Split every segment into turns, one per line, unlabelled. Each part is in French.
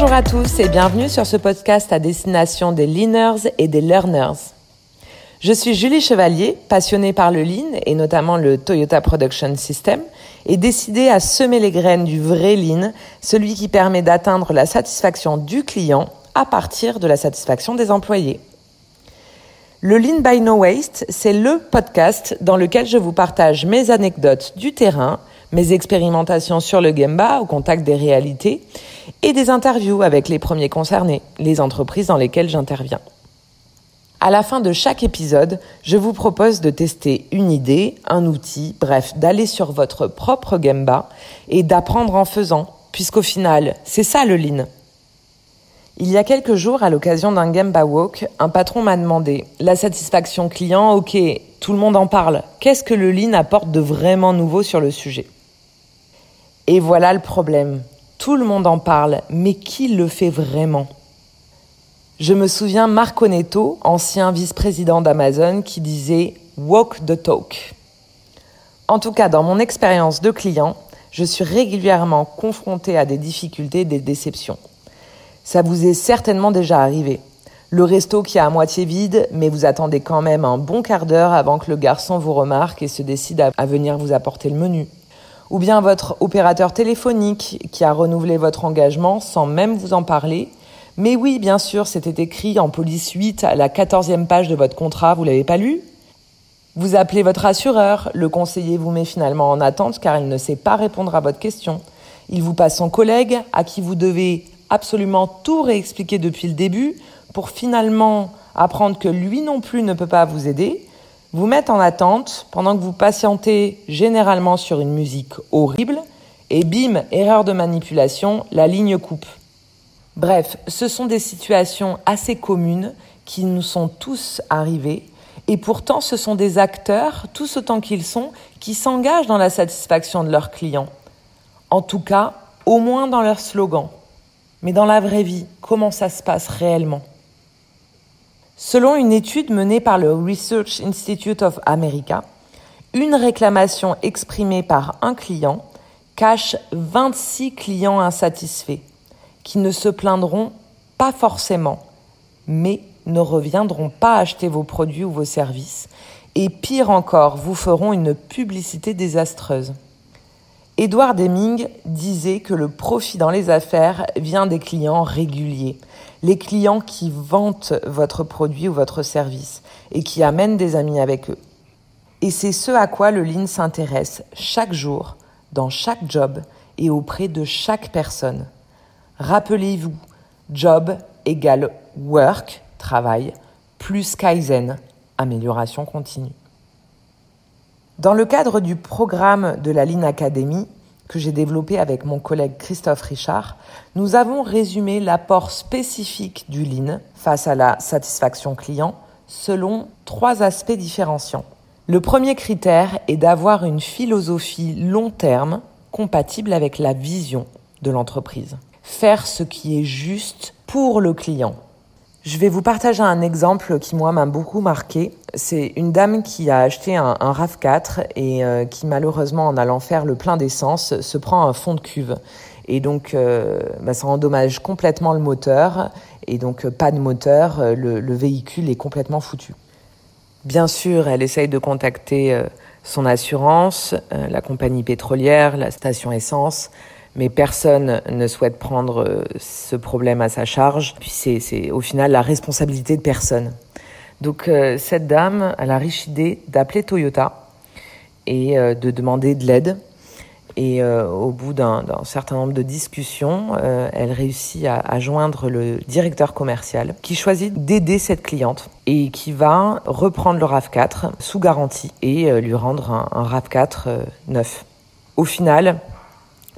Bonjour à tous et bienvenue sur ce podcast à destination des leaners et des learners. Je suis Julie Chevalier, passionnée par le lean et notamment le Toyota Production System et décidée à semer les graines du vrai lean, celui qui permet d'atteindre la satisfaction du client à partir de la satisfaction des employés. Le Lean by No Waste, c'est le podcast dans lequel je vous partage mes anecdotes du terrain, mes expérimentations sur le Gemba au contact des réalités et des interviews avec les premiers concernés, les entreprises dans lesquelles j'interviens. À la fin de chaque épisode, je vous propose de tester une idée, un outil, bref, d'aller sur votre propre Gemba et d'apprendre en faisant, puisqu'au final, c'est ça le lean. Il y a quelques jours, à l'occasion d'un Gemba Walk, un patron m'a demandé la satisfaction client, ok, tout le monde en parle. Qu'est-ce que le lean apporte de vraiment nouveau sur le sujet? Et voilà le problème. Tout le monde en parle, mais qui le fait vraiment? Je me souviens Marco Netto, ancien vice-président d'Amazon, qui disait Walk the talk. En tout cas, dans mon expérience de client, je suis régulièrement confronté à des difficultés des déceptions. Ça vous est certainement déjà arrivé. Le resto qui est à moitié vide, mais vous attendez quand même un bon quart d'heure avant que le garçon vous remarque et se décide à venir vous apporter le menu. Ou bien votre opérateur téléphonique qui a renouvelé votre engagement sans même vous en parler. Mais oui, bien sûr, c'était écrit en police 8 à la 14e page de votre contrat, vous l'avez pas lu? Vous appelez votre assureur, le conseiller vous met finalement en attente car il ne sait pas répondre à votre question. Il vous passe son collègue à qui vous devez absolument tout réexpliquer depuis le début pour finalement apprendre que lui non plus ne peut pas vous aider, vous mettre en attente pendant que vous patientez généralement sur une musique horrible et bim, erreur de manipulation, la ligne coupe. Bref, ce sont des situations assez communes qui nous sont tous arrivées et pourtant ce sont des acteurs, tous autant qu'ils sont, qui s'engagent dans la satisfaction de leurs clients. En tout cas, au moins dans leur slogan. Mais dans la vraie vie, comment ça se passe réellement? Selon une étude menée par le Research Institute of America, une réclamation exprimée par un client cache 26 clients insatisfaits qui ne se plaindront pas forcément, mais ne reviendront pas acheter vos produits ou vos services, et pire encore, vous feront une publicité désastreuse. Edward Deming disait que le profit dans les affaires vient des clients réguliers, les clients qui vantent votre produit ou votre service et qui amènent des amis avec eux. Et c'est ce à quoi le Lean s'intéresse chaque jour, dans chaque job et auprès de chaque personne. Rappelez-vous, job égale work, travail, plus Kaizen, amélioration continue. Dans le cadre du programme de la Lean Academy, que j'ai développé avec mon collègue Christophe Richard, nous avons résumé l'apport spécifique du Lean face à la satisfaction client selon trois aspects différenciants. Le premier critère est d'avoir une philosophie long terme compatible avec la vision de l'entreprise. Faire ce qui est juste pour le client. Je vais vous partager un exemple qui, moi, m'a beaucoup marqué. C'est une dame qui a acheté un, RAV4 et euh, qui, malheureusement, en allant faire le plein d'essence, se prend un fond de cuve. Et donc, euh, bah, ça endommage complètement le moteur. Et donc, euh, pas de moteur, le, le, véhicule est complètement foutu. Bien sûr, elle essaye de contacter son assurance, la compagnie pétrolière, la station essence mais personne ne souhaite prendre euh, ce problème à sa charge. Puis c'est au final la responsabilité de personne. Donc euh, cette dame a la riche idée d'appeler Toyota et euh, de demander de l'aide. Et au bout d'un certain nombre de discussions, elle réussit à, joindre le directeur commercial qui choisit d'aider cette cliente et qui va reprendre le RAV4 sous garantie et lui rendre un, un RAV4 neuf. Au final,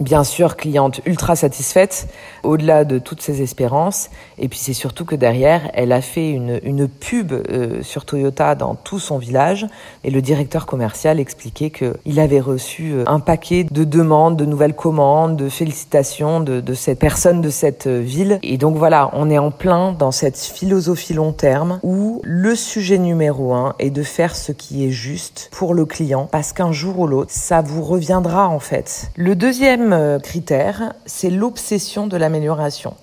bien sûr cliente ultra satisfaite au-delà de toutes ses espérances. Et puis c'est surtout que derrière elle a fait une, une pub euh, sur Toyota dans tout son village. Et le directeur commercial expliquait que il avait reçu euh, un paquet de demandes de nouvelles commandes de félicitations de, de cette personne de cette euh, ville. Et donc voilà on est en plein dans cette philosophie long terme où le sujet numéro un est de faire ce qui est juste pour le client. Parce qu'un jour ou l'autre ça vous reviendra en fait. Le deuxième critère, c'est l'obsession de l'amélioration.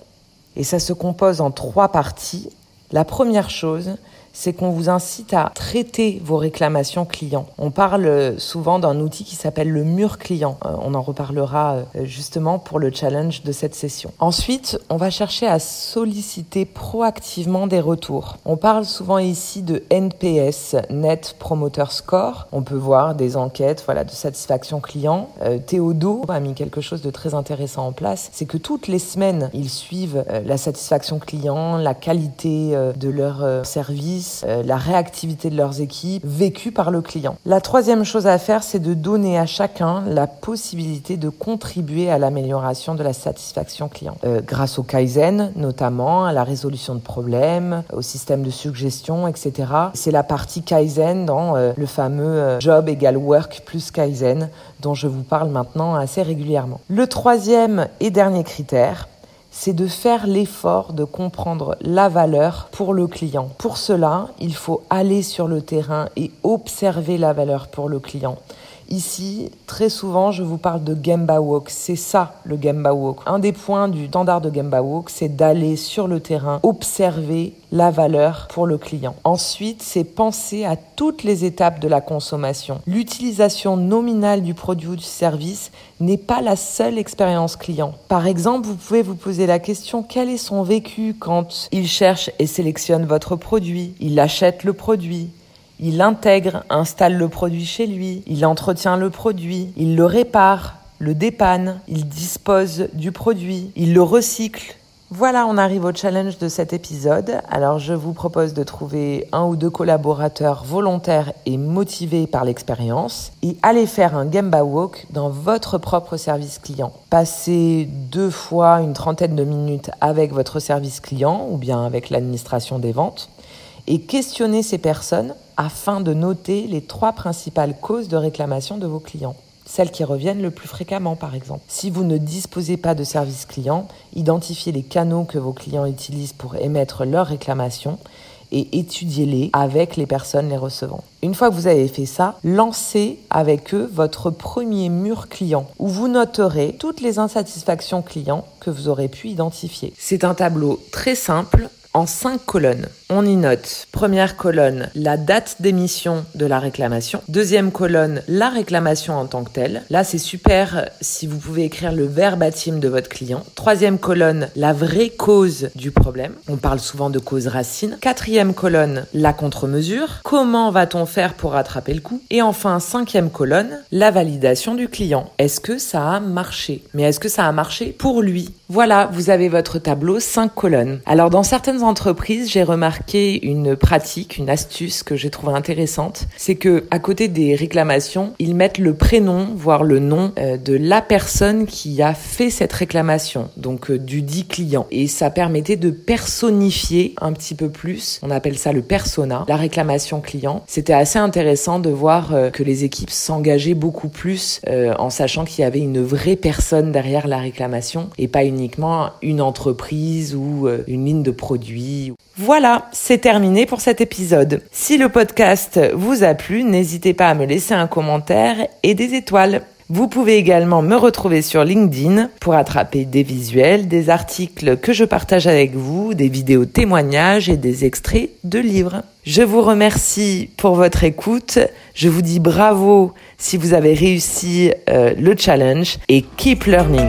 Et ça se compose en trois parties. La première chose, c'est qu'on vous incite à traiter vos réclamations clients. On parle souvent d'un outil qui s'appelle le mur client. Euh, on en reparlera euh, justement pour le challenge de cette session. Ensuite, on va chercher à solliciter proactivement des retours. On parle souvent ici de NPS, Net Promoter Score. On peut voir des enquêtes voilà, de satisfaction client. Euh, Théodo a mis quelque chose de très intéressant en place. C'est que toutes les semaines, ils suivent la satisfaction client, la qualité de leur service euh, la réactivité de leurs équipes vécue par le client. La troisième chose à faire, c'est de donner à chacun la possibilité de contribuer à l'amélioration de la satisfaction client. Euh, grâce au Kaizen, notamment, à la résolution de problèmes, au système de suggestion, etc. C'est la partie Kaizen dans euh, le fameux job égale work plus Kaizen dont je vous parle maintenant assez régulièrement. Le troisième et dernier critère, c'est de faire l'effort de comprendre la valeur pour le client. Pour cela, il faut aller sur le terrain et observer la valeur pour le client. Ici, très souvent, je vous parle de Gemba Walk. C'est ça, le Gemba Walk. Un des points du standard de Gemba Walk, c'est d'aller sur le terrain, observer la valeur pour le client. Ensuite, c'est penser à toutes les étapes de la consommation. L'utilisation nominale du produit ou du service n'est pas la seule expérience client. Par exemple, vous pouvez vous poser la question quel est son vécu quand il cherche et sélectionne votre produit, il achète le produit, il intègre, installe le produit chez lui, il entretient le produit, il le répare, le dépanne, il dispose du produit, il le recycle. Voilà, on arrive au challenge de cet épisode. Alors je vous propose de trouver un ou deux collaborateurs volontaires et motivés par l'expérience et aller faire un Gemba Walk dans votre propre service client. Passez deux fois une trentaine de minutes avec votre service client ou bien avec l'administration des ventes et questionner ces personnes afin de noter les trois principales causes de réclamation de vos clients. Celles qui reviennent le plus fréquemment, par exemple. Si vous ne disposez pas de service client, identifiez les canaux que vos clients utilisent pour émettre leurs réclamations et étudiez-les avec les personnes les recevant. Une fois que vous avez fait ça, lancez avec eux votre premier mur client où vous noterez toutes les insatisfactions clients que vous aurez pu identifier. C'est un tableau très simple en cinq colonnes. On y note, première colonne, la date d'émission de la réclamation. Deuxième colonne, la réclamation en tant que telle. Là, c'est super si vous pouvez écrire le verbatim de votre client. Troisième colonne, la vraie cause du problème. On parle souvent de cause racine. Quatrième colonne, la contre-mesure. Comment va-t-on faire pour rattraper le coup? Et enfin, cinquième colonne, la validation du client. Est-ce que ça a marché? Mais est-ce que ça a marché pour lui? Voilà, vous avez votre tableau, cinq colonnes. Alors, dans certaines entreprises, j'ai remarqué une pratique, une astuce que j'ai trouvé intéressante. C'est que à côté des réclamations, ils mettent le prénom, voire le nom euh, de la personne qui a fait cette réclamation, donc euh, du dit client. Et ça permettait de personnifier un petit peu plus, on appelle ça le persona, la réclamation client. C'était assez intéressant de voir euh, que les équipes s'engageaient beaucoup plus en sachant qu'il y avait une vraie personne derrière la réclamation et pas uniquement une entreprise ou une ligne de voilà, c'est terminé pour cet épisode. Si le podcast vous a plu, n'hésitez pas à me laisser un commentaire et des étoiles. Vous pouvez également me retrouver sur LinkedIn pour attraper des visuels, des articles que je partage avec vous, des vidéos témoignages et des extraits de livres. Je vous remercie pour votre écoute. Je vous dis bravo si vous avez réussi euh, le challenge et keep learning.